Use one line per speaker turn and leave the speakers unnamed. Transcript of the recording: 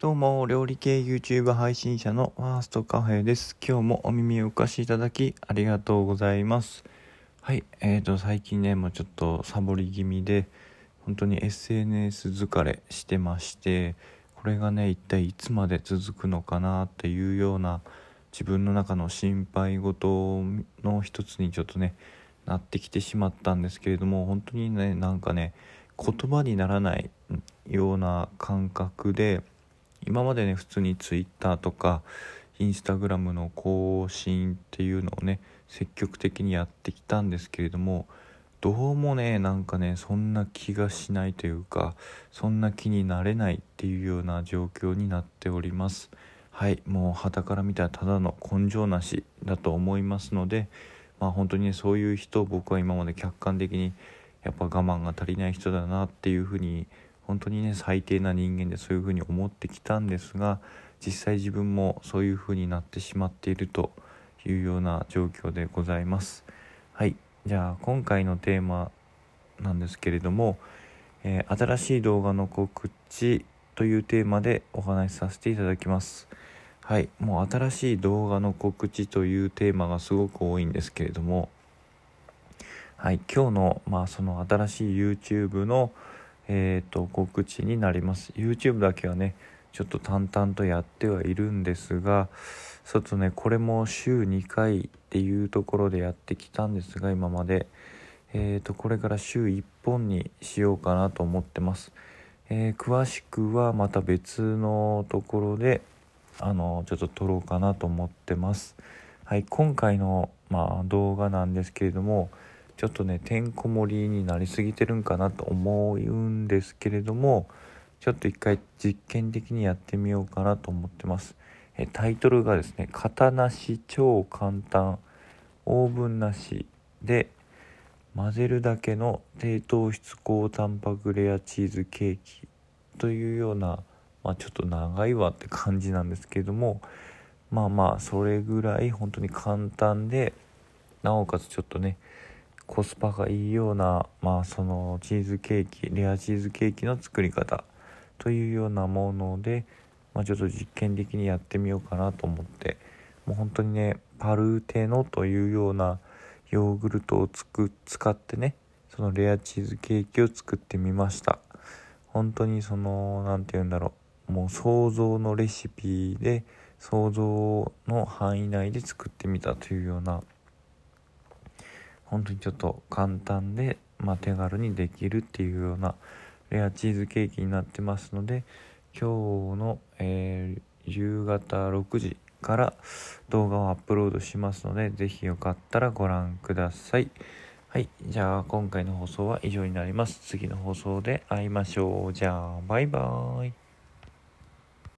どうも、料理系 YouTube 配信者のファーストカフェです。今日もお耳をお貸しいただきありがとうございます。はい、えーと、最近ね、もうちょっとサボり気味で、本当に SNS 疲れしてまして、これがね、一体いつまで続くのかなっていうような自分の中の心配事の一つにちょっとね、なってきてしまったんですけれども、本当にね、なんかね、言葉にならないような感覚で、今までね普通に Twitter とか Instagram の更新っていうのをね積極的にやってきたんですけれどもどうもねなんかねそんな気がしないというかそんな気になれないっていうような状況になっております。はいもう旗から見たらただの根性なしだと思いますのでまあ本当にねそういう人を僕は今まで客観的にやっぱ我慢が足りない人だなっていうふうに本当にね最低な人間でそういうふうに思ってきたんですが実際自分もそういうふうになってしまっているというような状況でございます。はい。じゃあ今回のテーマなんですけれども、えー、新しい動画の告知というテーマでお話しさせていただきます。はい。もう新しい動画の告知というテーマがすごく多いんですけれどもはい。今日のまあその新しい YouTube のえーと、告知になります。YouTube だけはねちょっと淡々とやってはいるんですがちょっとねこれも週2回っていうところでやってきたんですが今まで。えーとこれから週1本にしようかなと思ってます、えー、詳しくはまた別のところであのちょっと撮ろうかなと思ってます。はい今回の、まあ、動画なんですけれどもちょっとねてんこ盛りになりすぎてるんかなと思うんですけれどもちょっと一回実験的にやってみようかなと思ってます。えタイトルがですね「型なし超簡単オーブンなしで混ぜるだけの低糖質高タンパクレアチーズケーキ」というようなまあちょっと長いわって感じなんですけれどもまあまあそれぐらい本当に簡単でなおかつちょっとねコスパがいいような、まあ、そのチーズケーキレアチーズケーキの作り方というようなもので、まあ、ちょっと実験的にやってみようかなと思ってもう本当にねパルテノというようなヨーグルトをつく使ってねそのレアチーズケーキを作ってみました。本当にその何て言うんだろうもう想像のレシピで想像の範囲内で作ってみたというような本当にちょっと簡単で、まあ、手軽にできるっていうようなレアチーズケーキになってますので今日の、えー、夕方6時から動画をアップロードしますので是非よかったらご覧ください。はい。じゃあ今回の放送は以上になります。次の放送で会いましょう。じゃあバイバーイ。